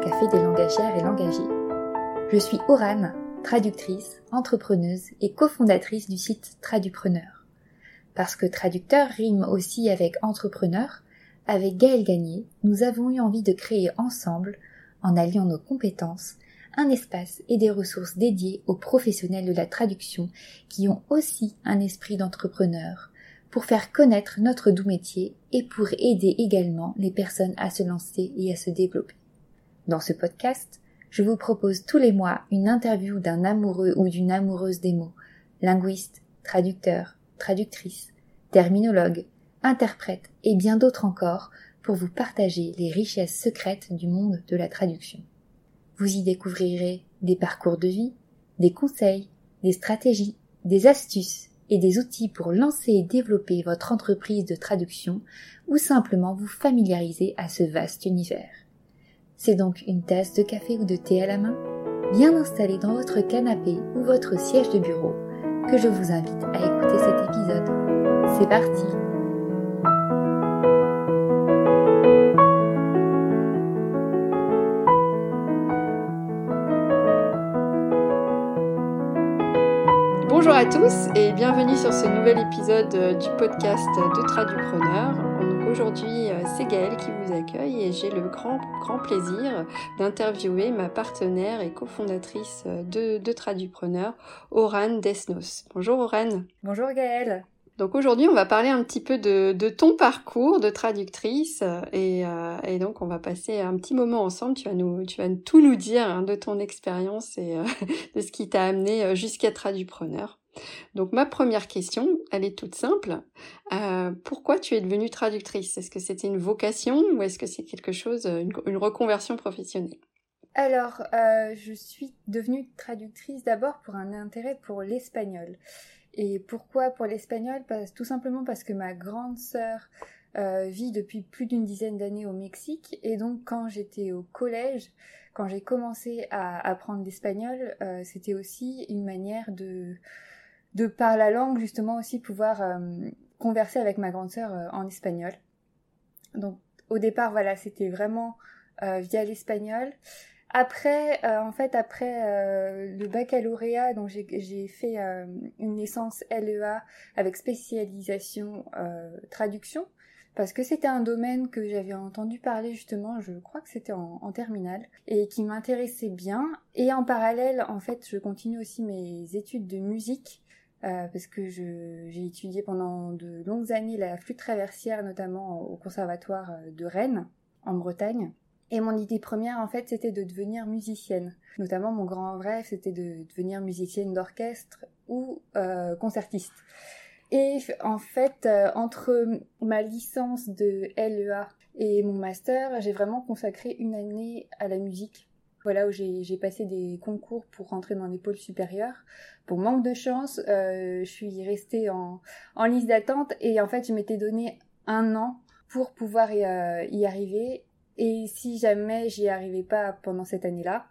café des langagières et langagiers. Je suis Orane, traductrice, entrepreneuse et cofondatrice du site Tradupreneur. Parce que traducteur rime aussi avec entrepreneur, avec Gaël Gagné, nous avons eu envie de créer ensemble, en alliant nos compétences, un espace et des ressources dédiées aux professionnels de la traduction qui ont aussi un esprit d'entrepreneur, pour faire connaître notre doux métier et pour aider également les personnes à se lancer et à se développer. Dans ce podcast, je vous propose tous les mois une interview d'un amoureux ou d'une amoureuse des mots, linguiste, traducteur, traductrice, terminologue, interprète et bien d'autres encore pour vous partager les richesses secrètes du monde de la traduction. Vous y découvrirez des parcours de vie, des conseils, des stratégies, des astuces et des outils pour lancer et développer votre entreprise de traduction ou simplement vous familiariser à ce vaste univers. C'est donc une tasse de café ou de thé à la main, bien installée dans votre canapé ou votre siège de bureau, que je vous invite à écouter cet épisode. C'est parti Bonjour à tous et bienvenue sur ce nouvel épisode euh, du podcast de Tradupreneur. Aujourd'hui, euh, c'est Gaëlle qui vous accueille et j'ai le grand, grand plaisir d'interviewer ma partenaire et cofondatrice euh, de, de Tradupreneur, Oran Desnos. Bonjour Oran. Bonjour Gaëlle. Donc aujourd'hui, on va parler un petit peu de, de ton parcours de traductrice et, et, donc on va passer un petit moment ensemble. Tu vas nous, tu vas tout nous dire hein, de ton expérience et de ce qui t'a amené jusqu'à Tradupreneur. Donc ma première question, elle est toute simple. Euh, pourquoi tu es devenue traductrice? Est-ce que c'était une vocation ou est-ce que c'est quelque chose, une, reconversion professionnelle? Alors, euh, je suis devenue traductrice d'abord pour un intérêt pour l'espagnol. Et pourquoi pour l'espagnol? Tout simplement parce que ma grande sœur euh, vit depuis plus d'une dizaine d'années au Mexique. Et donc quand j'étais au collège, quand j'ai commencé à apprendre l'espagnol, c'était aussi une manière de de par la langue justement aussi pouvoir euh, converser avec ma grande sœur euh, en espagnol. Donc au départ voilà c'était vraiment euh, via l'espagnol. Après en fait après le baccalauréat donc j'ai fait une licence LEA avec spécialisation traduction parce que c'était un domaine que j'avais entendu parler justement, je crois que c'était en, en, terminale, et qui m'intéressait bien. Et en parallèle, en fait, je continue aussi mes études de musique, euh, parce que j'ai étudié pendant de longues années la flûte traversière, notamment au conservatoire euh, de Rennes, en Bretagne. Et mon idée première, en fait, c'était de devenir musicienne. Notamment, mon grand rêve, c'était de devenir musicienne d'orchestre ou euh, concertiste. Et en fait, entre ma licence de LEA et mon master, j'ai vraiment consacré une année à la musique voilà où j'ai passé des concours pour rentrer dans les pôles supérieurs. Pour manque de chance, euh, je suis restée en, en liste d'attente et en fait je m'étais donné un an pour pouvoir y, euh, arriver. Et si jamais j'y arrivais pas pendant cette année-là,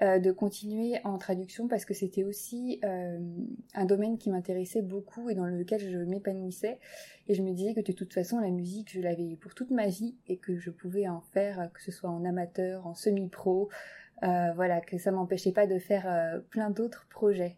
euh, de continuer en traduction parce que c'était aussi un domaine qui m'intéressait beaucoup et dans lequel je m'épanouissais. Et je me disais que de toute façon, la musique, je l'avais pour toute ma vie et que je pouvais en faire, que ce soit en amateur, en semi-pro, euh, voilà, que ça m'empêchait pas de faire euh, plein d'autres projets.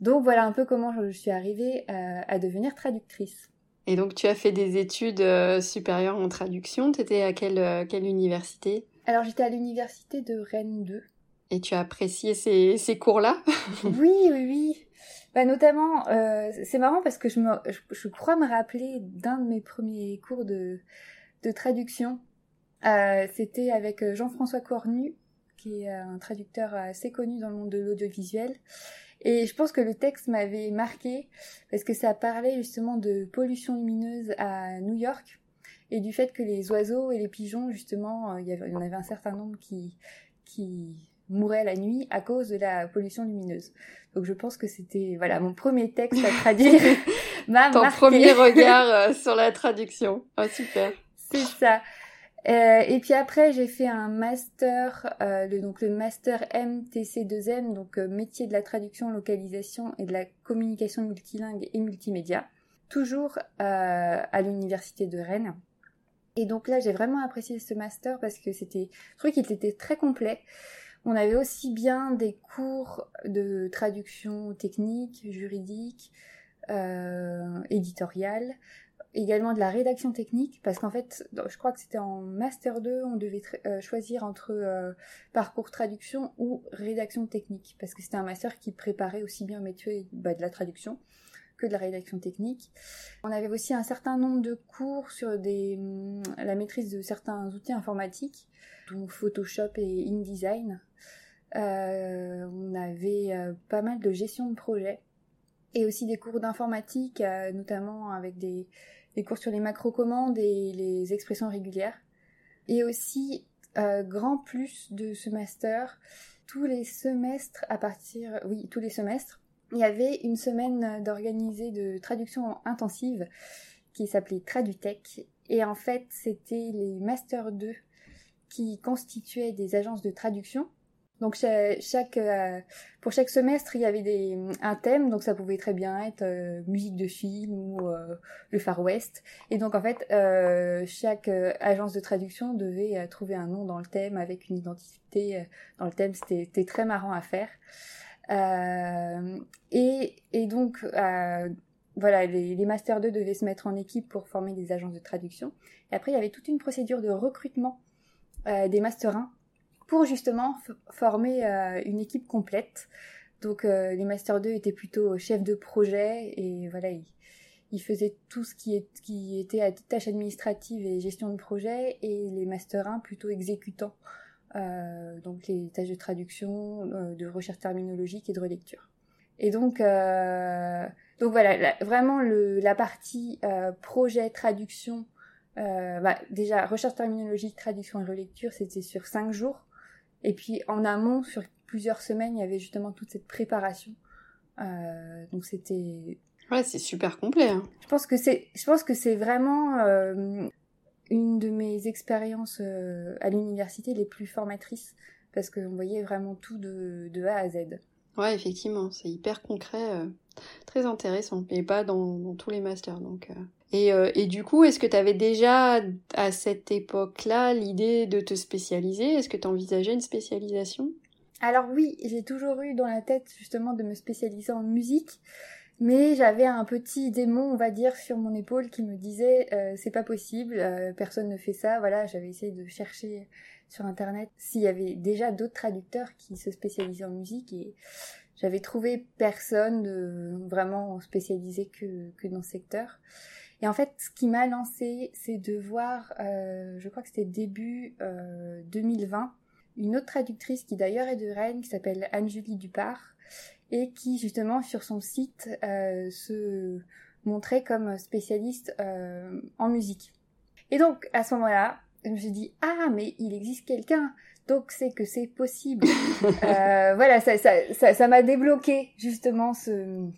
Donc voilà un peu comment je suis arrivée euh, à devenir traductrice. Et donc tu as fait des études supérieures en traduction. Tu étais à quelle, quelle université? Alors j'étais à l'université de Rennes 2. Et tu as apprécié ces, ces cours-là? Oui, oui, oui. Bah, notamment, c'est marrant parce que je, me, je, crois me rappeler d'un de mes premiers cours de, de traduction. C'était avec Jean-François Cornu qui est un traducteur assez connu dans le monde de l'audiovisuel. Et je pense que le texte m'avait marqué parce que ça parlait justement de pollution lumineuse à New York et du fait que les oiseaux et les pigeons, justement, euh, il y, avait, en avait un certain nombre qui, qui mouraient la nuit à cause de la pollution lumineuse. Donc je pense que c'était voilà mon premier texte à traduire. Ton premier regard euh, sur la traduction. Oh, super. C'est ça. Euh, et puis après, j'ai fait un master, euh, le, donc le master MTC2M, donc euh, métier de la traduction, localisation et de la communication multilingue et multimédia, toujours à l'université de Rennes. Et donc là, j'ai vraiment apprécié ce master parce que c'était, je trouvais qu'il était très complet. On avait aussi bien des cours de traduction technique, juridique, éditoriale, également de la rédaction technique, parce qu'en fait, je crois que c'était en Master 2, on devait euh, choisir entre euh, parcours traduction ou rédaction technique, parce que c'était un master qui préparait aussi bien au métier bah, de la traduction que de la rédaction technique. On avait aussi un certain nombre de cours sur des, hum, la maîtrise de certains outils informatiques, dont Photoshop et InDesign. Euh, on avait pas mal de gestion de projet et aussi des cours d'informatique, notamment avec des, cours sur les macro-commandes et les expressions régulières. Et aussi, euh, grand plus de ce master, tous les semestres à partir, oui, tous les semestres, il y avait une semaine d'organisée de traduction intensive qui s'appelait Tradutech. Et en fait, c'était les Master 2 qui constituaient des agences de traduction donc chaque, euh, pour chaque semestre, il y avait des, un thème, donc ça pouvait très bien être euh, musique de film ou euh, le Far West. Et donc en fait, chaque agence de traduction devait trouver un nom dans le thème avec une identité dans le thème. C'était très marrant à faire. et, et donc voilà, les, les Master 2 devaient se mettre en équipe pour former des agences de traduction. Et après, il y avait toute une procédure de recrutement des Master 1 pour justement former euh, une équipe complète. Donc euh, les Master 2 étaient plutôt chefs de projet et voilà, ils, faisaient tout ce qui, est, qui était à tâches administratives et gestion de projet et les Master 1 plutôt exécutants. Euh, donc les tâches de traduction, de recherche terminologique et de relecture. Et donc, donc voilà, vraiment le, la partie projet traduction, bah, déjà recherche terminologique, traduction et relecture, c'était sur cinq jours. Et puis en amont, sur plusieurs semaines, il y avait justement toute cette préparation. Euh, donc c'était. Ouais, c'est super complet. Hein. Je pense que c'est, je pense que c'est vraiment euh, une de mes expériences euh, à l'université les plus formatrices parce qu'on voyait vraiment tout de, de, A à Z. Ouais, effectivement, c'est hyper concret, très intéressant, et pas dans, dans, tous les masters. Donc, et, euh, et, du coup, est-ce que tu avais déjà à cette époque-là l'idée de te spécialiser? Est-ce que tu envisageais une spécialisation? Alors oui, j'ai toujours eu dans la tête justement de me spécialiser en musique, mais j'avais un petit démon, on va dire, sur mon épaule qui me disait euh, c'est pas possible, euh, personne ne fait ça. Voilà, j'avais essayé de chercher sur internet s'il y avait déjà d'autres traducteurs qui se spécialisaient en musique et j'avais trouvé personne vraiment spécialisé que, que dans ce secteur. Et en fait, ce qui m'a lancé, c'est de voir, euh, je crois que c'était début euh, 2020, une autre traductrice qui d'ailleurs est de Rennes, qui s'appelle Anne-Julie Dupart, et qui justement sur son site euh, se montrait comme spécialiste euh, en musique. Et donc à ce moment-là, je me suis dit ah mais il existe quelqu'un donc c'est que c'est possible. euh, voilà, ça ça ça ça m'a débloqué justement ce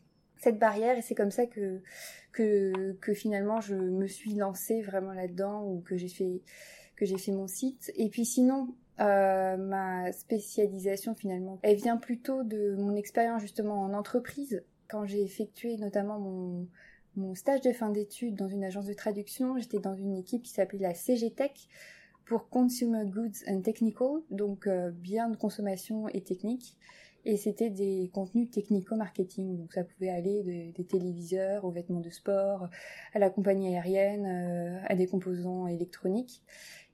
cette barrière et c'est comme ça que que, que finalement je me suis lancée vraiment là-dedans ou que j'ai fait que j'ai fait mon site. Et puis sinon, euh, ma spécialisation finalement, elle vient plutôt de mon expérience justement en entreprise. Quand j'ai effectué notamment mon, mon stage de fin d'études dans une agence de traduction, j'étais dans une équipe qui s'appelait la CG Tech pour Consumer Goods and Technical, donc euh, bien de consommation et technique et c'était des contenus technico-marketing. Donc ça pouvait aller des téléviseurs aux vêtements de sport, à la compagnie aérienne, euh, à des composants électroniques.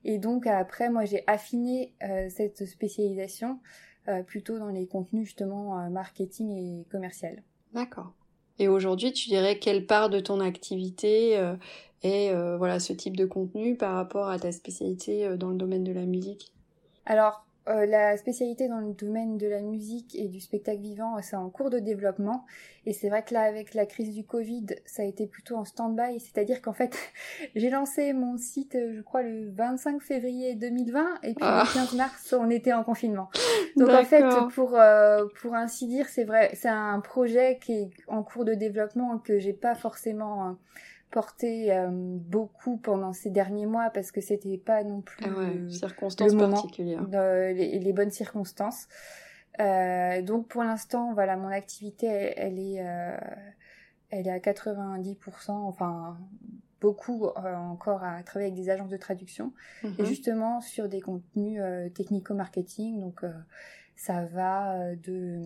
Et donc après, moi j'ai affiné euh, cette spécialisation euh, plutôt dans les contenus justement marketing et commercial. D'accord. Et aujourd'hui, tu dirais quelle part de ton activité est voilà ce type de contenu par rapport à ta spécialité dans le domaine de la musique? Alors euh, la spécialité dans le domaine de la musique et du spectacle vivant, c'est en cours de développement. Et c'est vrai que là, avec la crise du Covid, ça a été plutôt en stand-by. C'est-à-dire qu'en fait, j'ai lancé mon site, je crois, le 25 février 2020. Et puis le 15 ah. mars, on était en confinement. Donc en fait, pour, euh, pour ainsi dire, c'est vrai, c'est un projet qui est en cours de développement que j'ai pas forcément porté euh, beaucoup pendant ces derniers mois parce que c'était pas non plus ah circonstances particulières. les, bonnes circonstances. Euh, donc pour l'instant, voilà, mon activité, elle, est, euh, elle est à 90%, enfin beaucoup encore à travailler avec des agences de traduction et Mhm. justement sur des contenus technico-marketing. Donc ça va de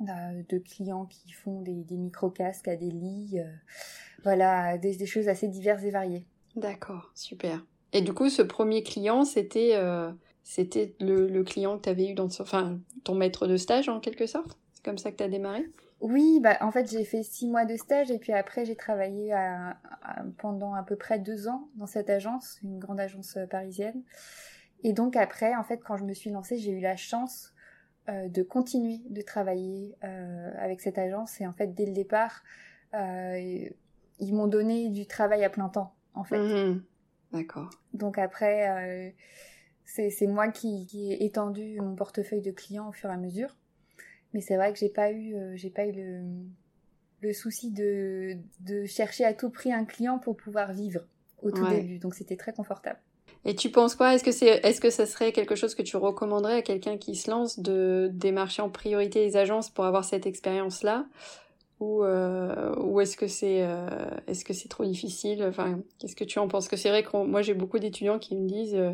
de clients qui font des, des micro-casques à des lits, voilà, des, des, choses assez diverses et variées. D'accord, super. Et du coup, ce premier client, c'était euh, c'était le, le, client que tu avais eu dans enfin, ton maître de stage en quelque sorte? C'est comme ça que tu as démarré? Oui, bah, en fait, j'ai fait six mois de stage et puis après, j'ai travaillé à, à, pendant à peu près deux ans dans cette agence, une grande agence parisienne. Et donc après, en fait, quand je me suis lancée, j'ai eu la chance euh, de continuer de travailler euh, avec cette agence. Et en fait, dès le départ, euh, ils m'ont donné du travail à plein temps, en fait. Mmh. D'accord. Donc après, c'est moi qui, qui, ai étendu mon portefeuille de clients au fur et à mesure. Mais c'est vrai que j'ai pas eu, j'ai pas eu le, le souci de, de chercher à tout prix un client pour pouvoir vivre au tout Ouais. début. Donc c'était très confortable. Et tu penses quoi? Est-ce que c'est, est-ce que ça serait quelque chose que tu recommanderais à quelqu'un qui se lance de démarcher en priorité les agences pour avoir cette expérience-là, ou euh, ou est-ce que c'est, euh, est-ce que c'est trop difficile? Enfin, qu'est-ce que tu en penses? Que c'est vrai que moi j'ai beaucoup d'étudiants qui me disent, euh,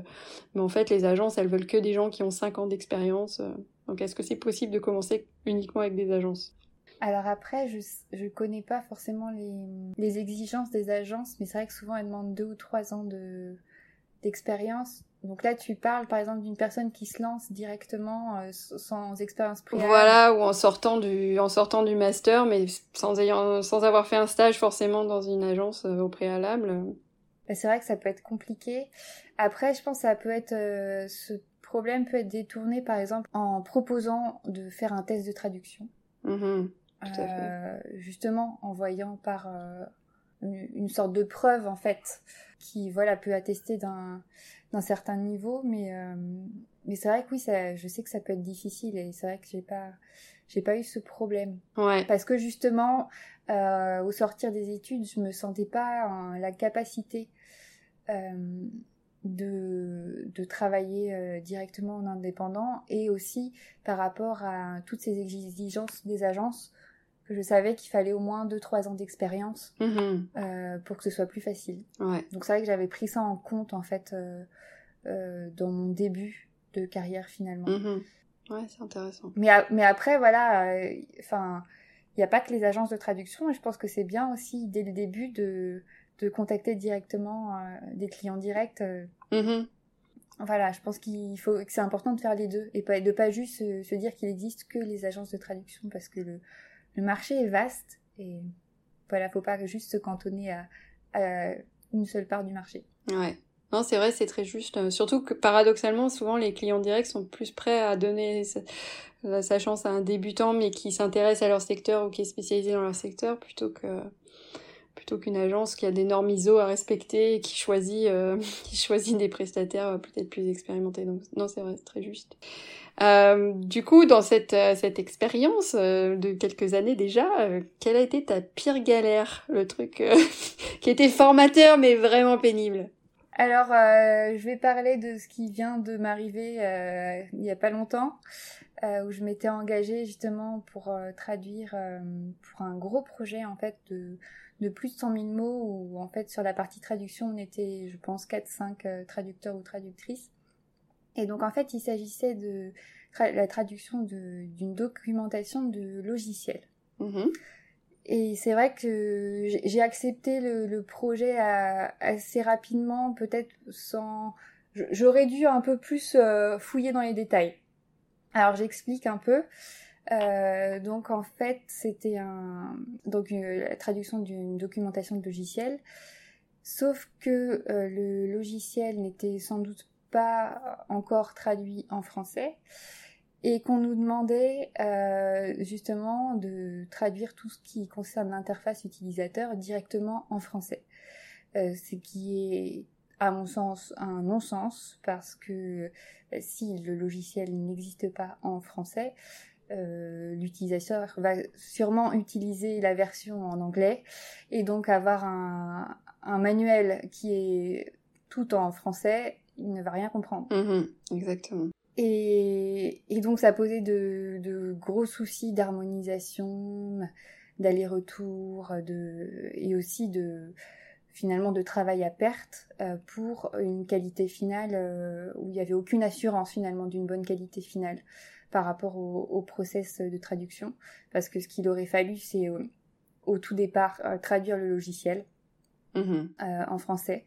mais en fait les agences elles veulent que des gens qui ont 5 ans d'expérience. Donc est-ce que c'est possible de commencer uniquement avec des agences? Alors après, je je connais pas forcément les, les exigences des agences, mais c'est vrai que souvent elles demandent deux ou trois ans de d'expérience. Donc là, tu parles par exemple d'une personne qui se lance directement euh, sans expérience préalable. Voilà, ou en sortant du, en sortant du master, mais sans ayant, sans avoir fait un stage forcément dans une agence euh, au préalable. Bah, c'est vrai que ça peut être compliqué. Après, je pense que ça peut être, euh, ce problème peut être détourné par exemple en proposant de faire un test de traduction. Mmh, tout à fait. Justement, en voyant par une, une sorte de preuve en fait qui voilà peut attester d'un d'un certain niveau mais euh, mais c'est vrai que oui ça je sais que ça peut être difficile et c'est vrai que j'ai pas j'ai pas eu ce problème ouais. parce que justement euh, au sortir des études je me sentais pas la capacité euh, de, de travailler directement en indépendant et aussi par rapport à toutes ces exigences des agences que je savais qu'il fallait au moins 2-3 ans d'expérience Mmh, euh, pour que ce soit plus facile. ouais. Donc c'est vrai que j'avais pris ça en compte en fait euh, euh, dans mon début de carrière finalement. Mmh. Ouais, c'est intéressant. Mais, a- mais après voilà, enfin il n'y a pas que les agences de traduction et je pense que c'est bien aussi dès le début de, de contacter directement des clients directs. Mmh. voilà, je pense qu'il faut que c'est important de faire les deux et pas, de pas juste se, se dire qu'il existe que les agences de traduction parce que le, le marché est vaste et voilà, faut pas juste se cantonner à, une seule part du marché. Ouais. Non, c'est vrai, c'est très juste. Surtout que paradoxalement, souvent les clients directs sont plus prêts à donner sa chance à un débutant, mais qui s'intéresse à leur secteur ou qui est spécialisé dans leur secteur, plutôt que plutôt qu'une agence qui a des normes ISO à respecter et qui choisit euh, qui choisit des prestataires euh, peut-être plus expérimentés. Donc non, c'est vrai, c'est très juste. Euh, du coup, dans cette euh, cette expérience euh, de quelques années déjà, euh, quelle a été ta pire galère, le truc qui était formateur mais vraiment pénible Alors, je vais parler de ce qui vient de m'arriver il n'y a pas longtemps, où je m'étais engagée justement pour traduire pour un gros projet en fait de, de plus de 100 000 mots, où en fait sur la partie traduction on était, je pense, 4-5 euh, traducteurs ou traductrices. Et donc en fait il s'agissait de tra la traduction d'une documentation de logiciels. Mhm. Et c'est vrai que j'ai accepté le, le projet à, assez rapidement, peut-être sans... J'aurais dû un peu plus euh, fouiller dans les détails. Alors j'explique un peu. Euh, donc en fait c'était un donc la traduction d'une documentation de logiciel, sauf que euh, le logiciel n'était sans doute pas encore traduit en français et qu'on nous demandait euh, justement de traduire tout ce qui concerne l'interface utilisateur directement en français. Ce qui est, à mon sens, un non-sens parce que si le logiciel n'existe pas en français, euh, l'utilisateur va sûrement utiliser la version en anglais et donc avoir un, un manuel qui est tout en français, il ne va rien comprendre. Mhm, exactement. Et, et, donc ça posait de, de gros soucis d'harmonisation, d'aller-retour, de et aussi de finalement de travail à perte pour une qualité finale où il n'y avait aucune assurance finalement d'une bonne qualité finale par rapport au, process de traduction. Parce que ce qu'il aurait fallu, c'est au tout départ traduire le logiciel mmh en français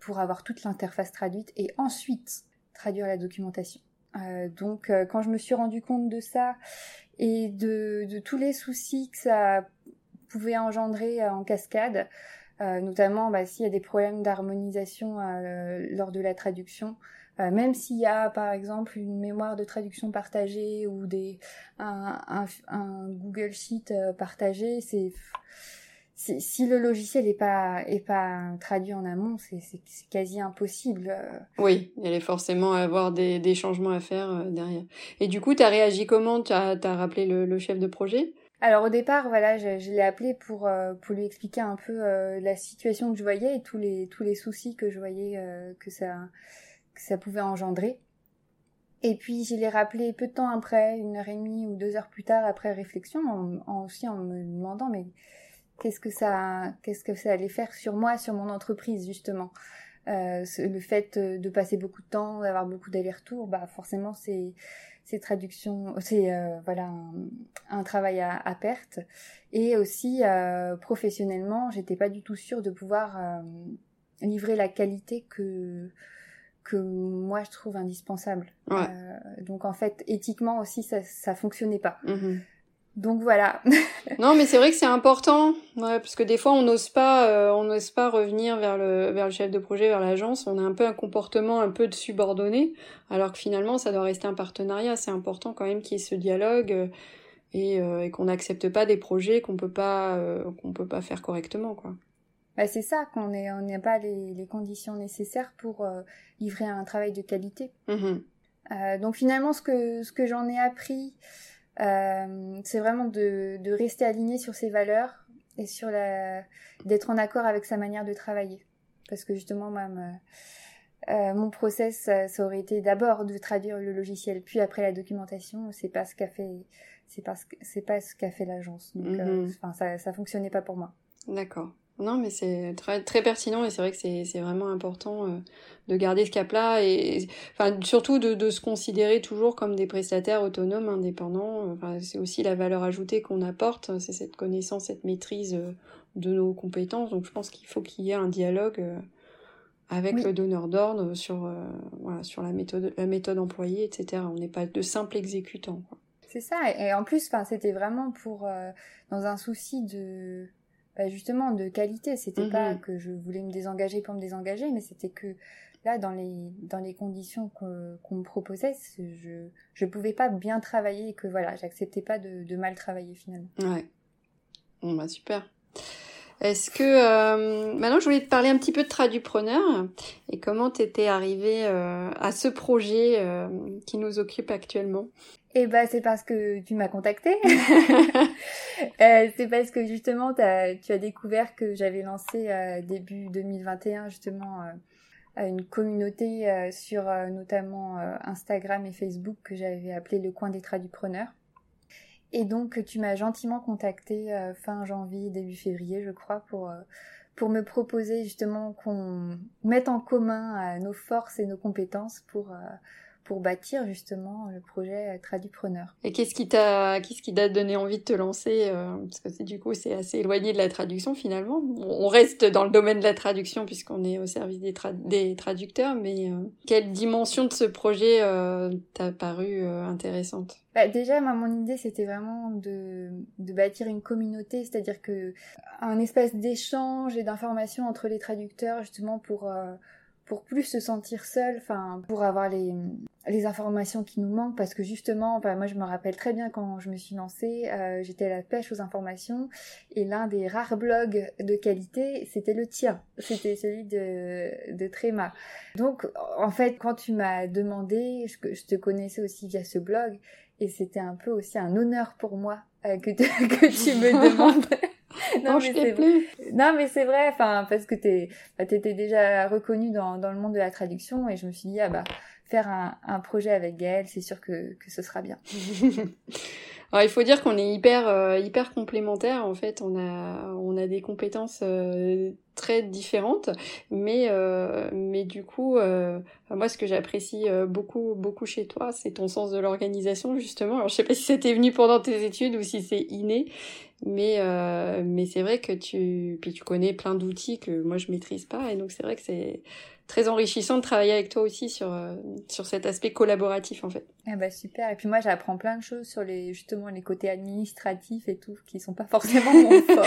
pour avoir toute l'interface traduite et ensuite traduire la documentation. Euh, donc euh, quand je me suis rendu compte de ça et de, de, tous les soucis que ça pouvait engendrer euh, en cascade, notamment bah, s'il y a des problèmes d'harmonisation lors de la traduction, même s'il y a par exemple une mémoire de traduction partagée ou des un, un, un Google Sheet partagé, c'est si, le logiciel n'est pas est pas traduit en amont, c'est quasi impossible. Euh. Oui, il allait forcément avoir des, des changements à faire euh, derrière. Et du coup, tu as réagi comment? Tu as, as, rappelé le, le, chef de projet? Alors au départ, voilà, je, je l'ai appelé pour euh, pour lui expliquer un peu la situation que je voyais et tous les tous les soucis que je voyais que ça que ça pouvait engendrer. Et puis je l'ai rappelé peu de temps après, une heure et demie ou deux heures plus tard après réflexion, en, aussi en me demandant mais qu'est-ce que ça, qu'est-ce que ça allait faire sur moi, sur mon entreprise justement? Euh, le fait de passer beaucoup de temps, d'avoir beaucoup d'allers-retours, bah forcément c'est c'est traduction, c'est euh, voilà un, travail à, perte. Et aussi euh, professionnellement, j'étais pas du tout sûre de pouvoir euh, livrer la qualité que que moi je trouve indispensable. Ouais. Euh, donc en fait éthiquement aussi ça ça fonctionnait pas. Mmh donc voilà. non, mais c'est vrai que c'est important, ouais, parce que des fois on n'ose pas, euh, on n'ose pas revenir vers le vers le chef de projet, vers l'agence. On a un peu un comportement un peu de subordonné, alors que finalement ça doit rester un partenariat. C'est important quand même qu'il y ait ce dialogue euh, et, euh, et qu'on n'accepte pas des projets qu'on peut pas qu'on peut pas faire correctement, quoi. Bah, c'est ça qu'on on n'a pas les, les, conditions nécessaires pour livrer un travail de qualité. Mmh donc finalement ce que ce que j'en ai appris. Euh, c'est vraiment de, de, rester aligné sur ses valeurs et sur la d'être en accord avec sa manière de travailler. Parce que justement, moi, euh, mon process, ça, aurait été d'abord de traduire le logiciel, puis après la documentation. C'est pas ce qu'a fait, c'est pas ce c'est pas ce qu'a fait l'agence. Donc, euh, mhm. enfin, ça, ça fonctionnait pas pour moi. D'accord. Non, mais c'est très, très pertinent et c'est vrai que c'est vraiment important euh, de garder ce cap-là et enfin surtout de, de se considérer toujours comme des prestataires autonomes, indépendants. Enfin, c'est aussi la valeur ajoutée qu'on apporte, c'est cette connaissance, cette maîtrise euh, de nos compétences. Donc je pense qu'il faut qu'il y ait un dialogue euh, avec le donneur d'ordre sur voilà sur la méthode la méthode employée, etc. On n'est pas de simples exécutants. C'est ça et, en plus, c'était vraiment pour dans un souci de bah, justement de qualité. C'était pas mhm. que je voulais me désengager pour me désengager, mais c'était que là, dans les dans les conditions qu'on me proposait, je je pouvais pas bien travailler et que voilà, j'acceptais pas de, de, mal travailler finalement. Ouais. Bon bah super. Est-ce que euh, maintenant je voulais te parler un petit peu de Tradupreneur et comment tu étais arrivé euh, à ce projet euh, qui nous occupe actuellement eh ben, c'est parce que tu m'as contacté. euh, c'est parce que justement, tu as découvert que j'avais lancé euh, début 2021 justement euh, une communauté sur notamment Instagram et Facebook que j'avais appelé le coin des tradupreneurs. Et donc, tu m'as gentiment contacté fin janvier, début février, je crois, pour pour me proposer justement qu'on mette en commun nos forces et nos compétences pour pour bâtir justement le projet Tradupreneur. Et qu'est-ce qui t'a, qu'est-ce qui t'a donné envie de te lancer euh, Parce que du coup c'est assez éloigné de la traduction finalement. On reste dans le domaine de la traduction puisqu'on est au service des, des traducteurs, mais euh, quelle dimension de ce projet euh, t'a paru intéressante? Bah, déjà, moi, mon idée, c'était vraiment de, de bâtir une communauté, c'est-à-dire que un espace d'échange et d'information entre les traducteurs, justement pour pour plus se sentir seul, enfin pour avoir les, les informations qui nous manquent, parce que justement, enfin, moi je me rappelle très bien quand je me suis lancée, euh, j'étais à la pêche aux informations, et l'un des rares blogs de qualité, c'était le tien, c'était celui de, de Tréma. Donc en fait, quand tu m'as demandé, je, je te connaissais aussi via ce blog, et c'était un peu aussi un honneur pour moi euh, que, que tu me demandes. non, mais c'est vrai. Non, mais c'est vrai, enfin, parce que t'es, bah, t'étais déjà reconnu dans, dans le monde de la traduction et je me suis dit, ah bah, faire un, un projet avec Gaëlle, c'est sûr que, que ce sera bien. Alors, il faut dire qu'on est hyper euh, hyper complémentaires en fait. On a on a des compétences euh, très différentes, mais euh, mais du coup, moi ce que j'apprécie beaucoup beaucoup chez toi, c'est ton sens de l'organisation justement. Alors je sais pas si c'était venu pendant tes études ou si c'est inné, mais mais c'est vrai que tu puis tu connais plein d'outils que moi je maîtrise pas et donc c'est vrai que c'est très enrichissant de travailler avec toi aussi sur, euh, sur cet aspect collaboratif en fait. Ah bah super. Et puis moi j'apprends plein de choses sur les justement les côtés administratifs et tout qui sont pas forcément mon fort.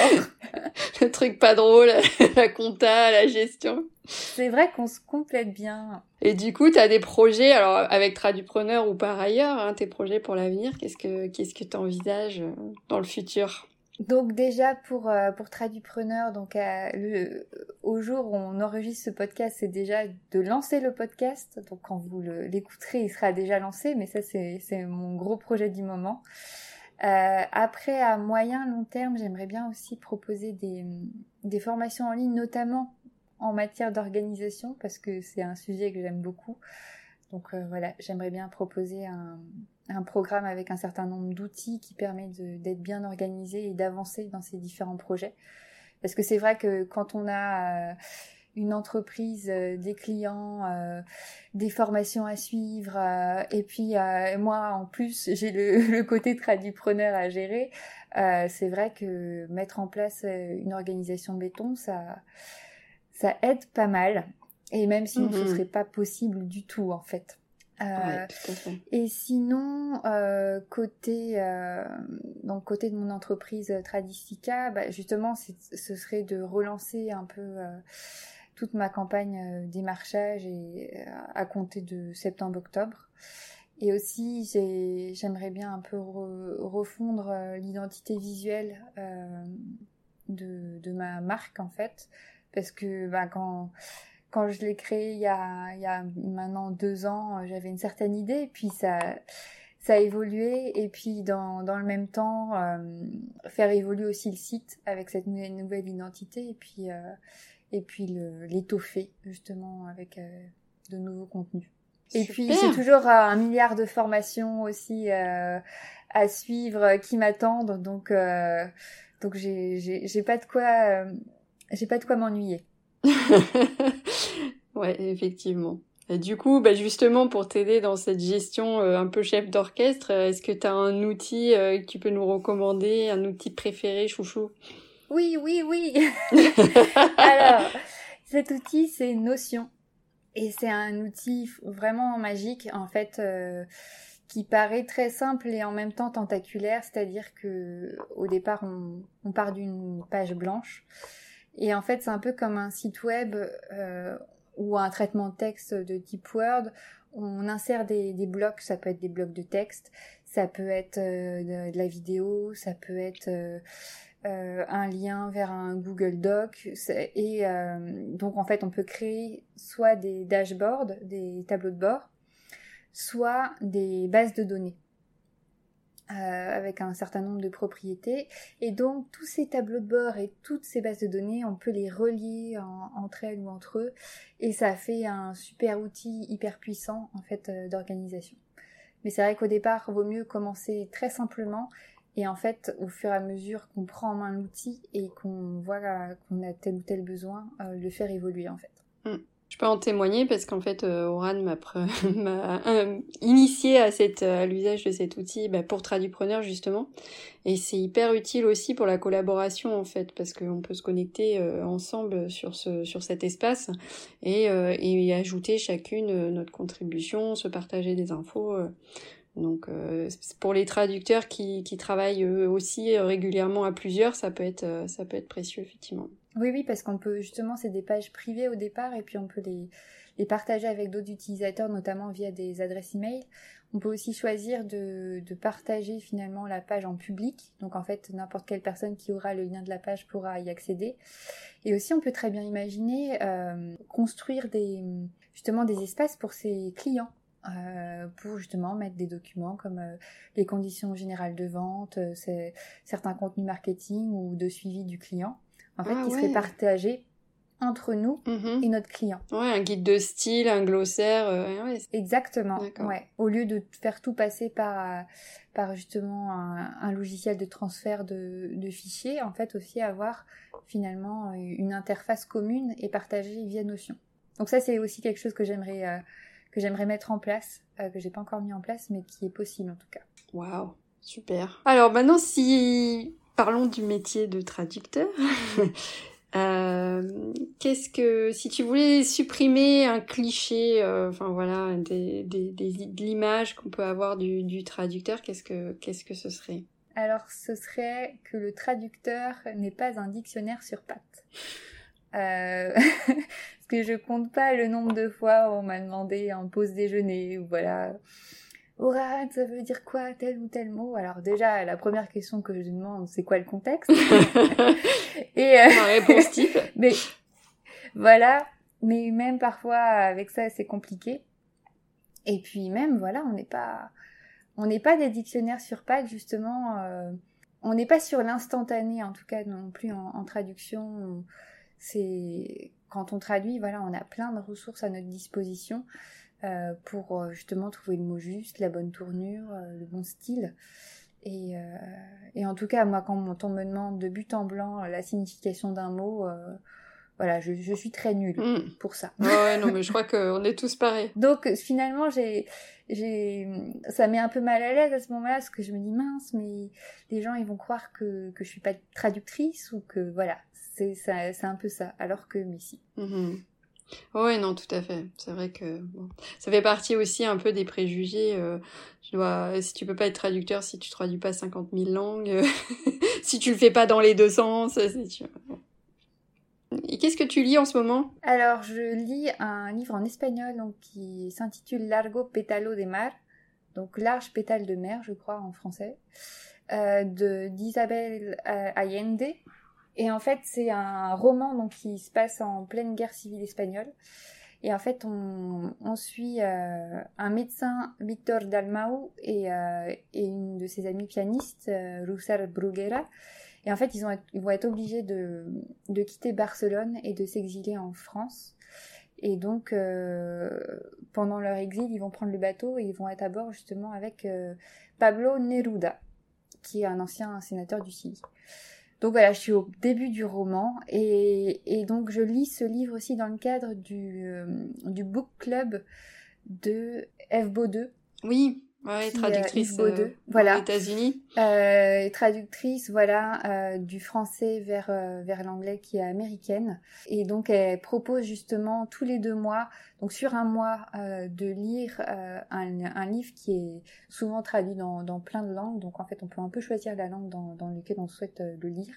Le truc pas drôle, la compta, la gestion. C'est vrai qu'on se complète bien. Et du coup, tu as des projets, alors avec Tradupreneur ou par ailleurs, hein, tes projets pour l'avenir, qu'est-ce que qu'est-ce que tu envisages euh, dans le futur? Donc déjà pour euh, pour Tradupreneur, donc le, au jour où on enregistre ce podcast, c'est déjà de lancer le podcast. Donc quand vous l'écouterez, il sera déjà lancé, mais ça c'est c'est mon gros projet du moment. Euh, après, à moyen long terme, j'aimerais bien aussi proposer des des formations en ligne, notamment en matière d'organisation, parce que c'est un sujet que j'aime beaucoup. Donc euh, voilà, j'aimerais bien proposer un programme avec un certain nombre d'outils qui permet d'être bien organisé et d'avancer dans ces différents projets. Parce que c'est vrai que quand on a euh, une entreprise, euh, des clients, des formations à suivre, et puis moi en plus j'ai le, côté tradupreneur à gérer, c'est vrai que mettre en place une organisation béton, ça aide pas mal. Et même sinon, ce mm-hmm. serait pas possible du tout en fait. Euh, et sinon, euh, côté euh, donc côté de mon entreprise Tradistica, bah, justement, ce serait de relancer un peu toute ma campagne démarchage et à compter de septembre-octobre. Et aussi, j'aimerais bien un peu refondre l'identité visuelle de, de ma marque en fait, parce que bah, quand quand je l'ai créé il y a, il y a maintenant deux ans, euh, j'avais une certaine idée, et puis ça, ça a évolué, et puis dans, dans le même temps, euh, faire évoluer aussi le site avec cette nouvelle, nouvelle identité, et puis, euh, et puis l'étoffer justement avec de nouveaux contenus. Et puis c'est toujours un milliard de formations aussi à suivre qui m'attendent, donc donc j'ai j'ai pas de quoi j'ai pas de quoi m'ennuyer. ouais, effectivement. Et du coup, bah justement, pour t'aider dans cette gestion euh, un peu chef d'orchestre, euh, est-ce que tu as un outil euh, que tu peux nous recommander, un outil préféré, chouchou? Oui, oui, oui. Alors, cet outil, c'est Notion. Et c'est un outil vraiment magique, en fait, qui paraît très simple et en même temps tentaculaire. C'est-à-dire que au départ, on, on part d'une page blanche. Et en fait, c'est un peu comme un site web euh, ou un traitement de texte de Deep Word. On insère des, blocs, ça peut être des blocs de texte, ça peut être euh, de, la vidéo, ça peut être euh, euh un lien vers un Google Doc. Et donc en fait, on peut créer soit des dashboards, des tableaux de bord, soit des bases de données. Euh, avec un certain nombre de propriétés. Et donc tous ces tableaux de bord et toutes ces bases de données, on peut les relier entre elles ou entre eux. Et ça fait un super outil hyper puissant en fait euh, d'organisation. Mais c'est vrai qu'au départ, il vaut mieux commencer très simplement. Et en fait, au fur et à mesure qu'on prend en main l'outil et qu'on voit qu'on a tel ou tel besoin, euh, le faire évoluer en fait. Mm. Je peux en témoigner parce qu'en fait, euh, Oran m'a euh, initié à, cette, à l'usage de cet outil bah, pour Tradupreneur justement. Et c'est hyper utile aussi pour la collaboration en fait, parce qu'on peut se connecter euh, ensemble sur, ce, sur cet espace et, et ajouter chacune notre contribution, se partager des infos. Donc pour les traducteurs qui, qui travaillent aussi régulièrement à plusieurs, ça peut être, ça peut être précieux effectivement. Oui, oui, parce qu'on peut justement, c'est des pages privées au départ et puis on peut les, partager avec d'autres utilisateurs, notamment via des adresses email. On peut aussi choisir de, partager finalement la page en public. Donc en fait, n'importe quelle personne qui aura le lien de la page pourra y accéder. Et aussi, on peut très bien imaginer euh, construire des, justement des espaces pour ses clients. Euh, pour justement mettre des documents comme euh, les conditions générales de vente, certains contenus marketing ou de suivi du client en fait, ah qui serait partagé entre nous Mhm. et notre client. Ouais, un guide de style, un glossaire. euh, ouais, Exactement. Ouais. Au lieu de faire tout passer par, euh, par justement un, un logiciel de transfert de, de fichiers, en fait aussi avoir finalement une interface commune et partagée via Notion. Donc ça c'est aussi quelque chose que j'aimerais euh, que j'aimerais mettre en place, euh, que j'ai pas encore mis en place, mais qui est possible en tout cas. Waouh, super. Alors maintenant, si parlons du métier de traducteur. Euh, Qu'est-ce que si tu voulais supprimer un cliché, euh, enfin voilà, des, des, des- de l'image qu'on peut avoir du, du traducteur, qu'est-ce que qu'est-ce que ce serait? Alors ce serait que le traducteur n'est pas un dictionnaire sur pattes. Euh, parce que je compte pas le nombre de fois où on m'a demandé en pause déjeuner ou voilà. Oran, ça veut dire quoi tel ou tel mot? Alors déjà, la première question que je demande, c'est quoi le contexte? Et euh, réponse type. mais voilà, mais même parfois avec ça c'est compliqué. Et puis même voilà, on n'est pas on n'est pas des dictionnaires sur pattes justement. euh, on n'est pas sur l'instantané en tout cas non plus en, en traduction. C'est quand on traduit, voilà, on a plein de ressources à notre disposition euh, pour euh, justement trouver le mot juste, la bonne tournure, euh, le bon style. Et, euh, et en tout cas, moi, quand on me demande de but en blanc la signification d'un mot, euh, voilà, je, je suis très nulle Hmm. pour ça. Ouais, ouais, non, mais je crois qu'on est tous pareils. Donc finalement, j'ai, j'ai, ça met un peu mal à l'aise à ce moment-là parce que je me dis mince, mais les gens ils vont croire que que je suis pas traductrice ou que voilà, c'est ça, c'est un peu ça. Alors que mais si. Mhm. Ouais, non, tout à fait. C'est vrai que ça fait partie aussi un peu des préjugés. euh, tu dois, si tu peux pas être traducteur, si tu traduis pas 50 000 langues, euh, si tu le fais pas dans les deux sens, c'est tu-. Et qu'est-ce que tu lis en ce moment? Alors je lis un livre en espagnol qui s'intitule Largo pétalo de mar, donc large pétale de mer, je crois en français, euh, de d'Isabel euh, Allende. Et en fait, c'est un roman donc qui se passe en pleine guerre civile espagnole. Et en fait, on, suit euh, un médecin, Victor Dalmau, et, euh, et une de ses amies pianistes, euh, Bruguera. Et en fait, ils, ont, ils vont être obligés de, de quitter Barcelone et de s'exiler en France. Et donc, euh, pendant leur exil, ils vont prendre le bateau et ils vont être à bord justement avec Pablo Neruda, qui est un ancien sénateur du Chili. Donc voilà, je suis au début du roman et, donc je lis ce livre aussi dans le cadre du, euh, du book club de F. Baudeux, Oui, ouais, Qui, euh, traductrice euh, Voilà. aux États-Unis. euh, traductrice voilà euh, du français vers euh, vers l'anglais qui est américaine. Et donc elle propose justement tous les deux mois donc sur un mois euh, de lire euh, un, un livre qui est souvent traduit dans, dans plein de langues. Donc en fait on peut un peu choisir la langue dans, dans laquelle on souhaite le lire.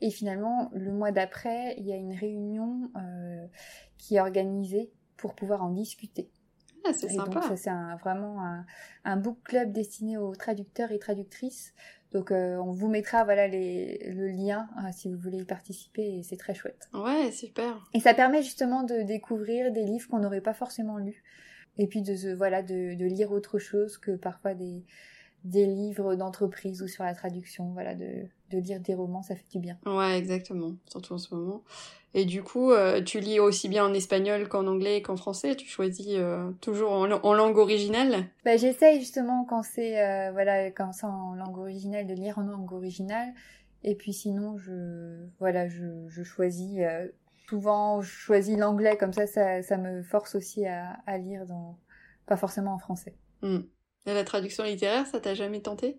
Et finalement le mois d'après il y a une réunion euh, qui est organisée pour pouvoir en discuter Ah, c'est sympa. donc c'est un, vraiment un, un book club destiné aux traducteurs et traductrices. Donc euh, on vous mettra voilà les, le lien euh, si vous voulez y participer et c'est très chouette. Ouais, super. Et ça permet justement de découvrir des livres qu'on n'aurait pas forcément lus et puis de se- voilà de, de lire autre chose que parfois des des livres d'entreprise ou sur la traduction. Voilà de, de lire des romans ça fait du bien. Ouais, exactement. Surtout en ce moment. Et du coup, euh, tu lis aussi bien en espagnol qu'en anglais et qu'en français. Tu choisis euh, toujours en, en langue originale. Bah, j'essaye justement quand c'est euh, voilà quand c'est en langue originale de lire en langue originale et puis sinon je voilà je, je choisis souvent je choisis l'anglais comme ça, ça ça me force aussi à, à lire dans pas forcément en français. Hmm. Et la traduction littéraire, ça t'a jamais tenté?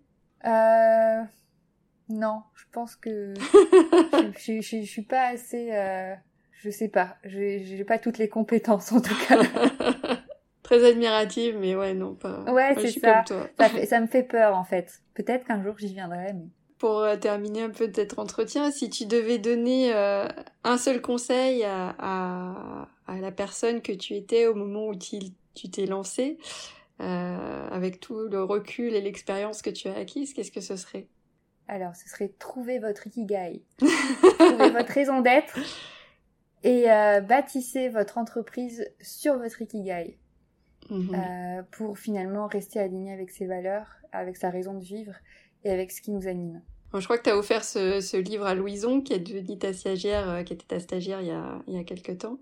Non, je pense que je, je, je, je suis pas assez euh, je sais pas, j'ai pas toutes les compétences en tout cas. Très admirative, mais ouais, non, pas. Ouais, c'est ça. comme toi. ça, fait- ça me fait peur en fait. Peut-être qu'un jour j'y viendrai mais Pour euh, terminer un peu notre entretien, si tu devais donner euh, un seul conseil à, à, à la personne que tu étais au moment où tu t'es lancé, euh, avec tout le recul et l'expérience que tu as acquise, qu'est-ce que ce serait? Alors, ce serait trouver votre ikigai, trouver votre raison d'être et euh, bâtissez votre entreprise sur votre ikigai Mhm. euh, pour finalement rester aligné avec ses valeurs, avec sa raison de vivre et avec ce qui nous anime. je crois que tu as offert ce, livre à Louison, qui est devenue ta stagiaire, euh, qui était ta stagiaire il y a, il y a quelques temps.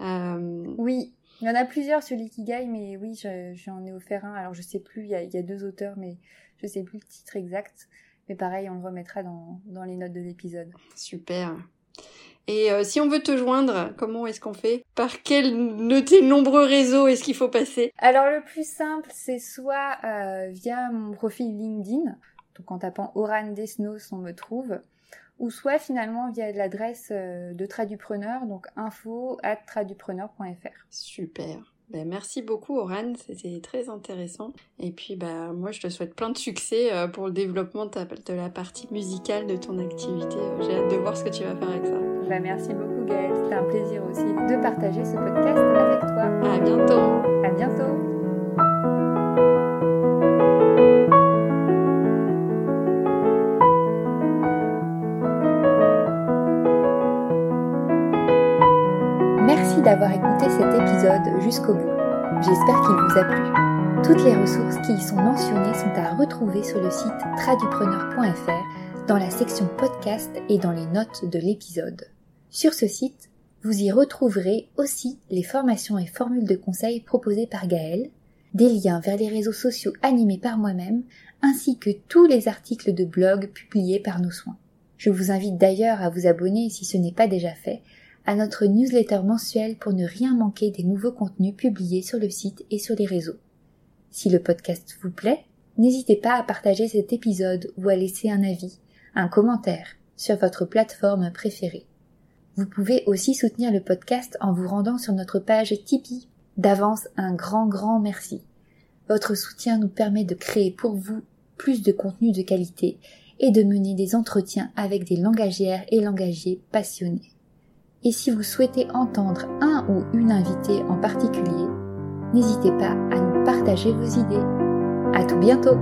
Oui, il y en a plusieurs sur l'ikigai, mais oui, j'en ai offert un. Alors je sais plus, il y, a, il y, a, deux auteurs, mais je sais plus le titre exact. Mais pareil, on le remettra dans, dans les notes de l'épisode. Super. Et euh, si on veut te joindre, comment est-ce qu'on fait? Par quel de tes nombreux réseaux est-ce qu'il faut passer? Alors le plus simple, c'est soit euh, via mon profil LinkedIn, donc en tapant Oran Desnos, on me trouve, ou soit finalement via l'adresse euh, de Tradupreneur, donc info at tradupreneur.fr. Super. Ben, merci beaucoup Oran, c'était très intéressant. Et puis bah, moi je te souhaite plein de succès euh, pour le développement de, la partie musicale de ton activité. J'ai hâte de voir ce que tu vas faire avec ça. Bah, merci beaucoup Gaëlle, c'était un plaisir aussi de partager ce podcast avec toi. À bientôt. À bientôt. D'avoir écouté cet épisode jusqu'au bout. J'espère qu'il vous a plu. Toutes les ressources qui y sont mentionnées sont à retrouver sur le site tradupreneur.fr dans la section podcast et dans les notes de l'épisode. Sur ce site, vous y retrouverez aussi les formations et formules de conseils proposées par Gaël, des liens vers les réseaux sociaux animés par moi-même, ainsi que tous les articles de blog publiés par nos soins. Je vous invite d'ailleurs à vous abonner si ce n'est pas déjà fait à notre newsletter mensuelle pour ne rien manquer des nouveaux contenus publiés sur le site et sur les réseaux. Si le podcast vous plaît, n'hésitez pas à partager cet épisode ou à laisser un avis, un commentaire sur votre plateforme préférée. Vous pouvez aussi soutenir le podcast en vous rendant sur notre page Tipeee. D'avance, un grand grand merci. Votre soutien nous permet de créer pour vous plus de contenu de qualité et de mener des entretiens avec des langagières et langagiers passionnés. Et si vous souhaitez entendre un ou une invitée en particulier, n'hésitez pas à nous partager vos idées. À tout bientôt!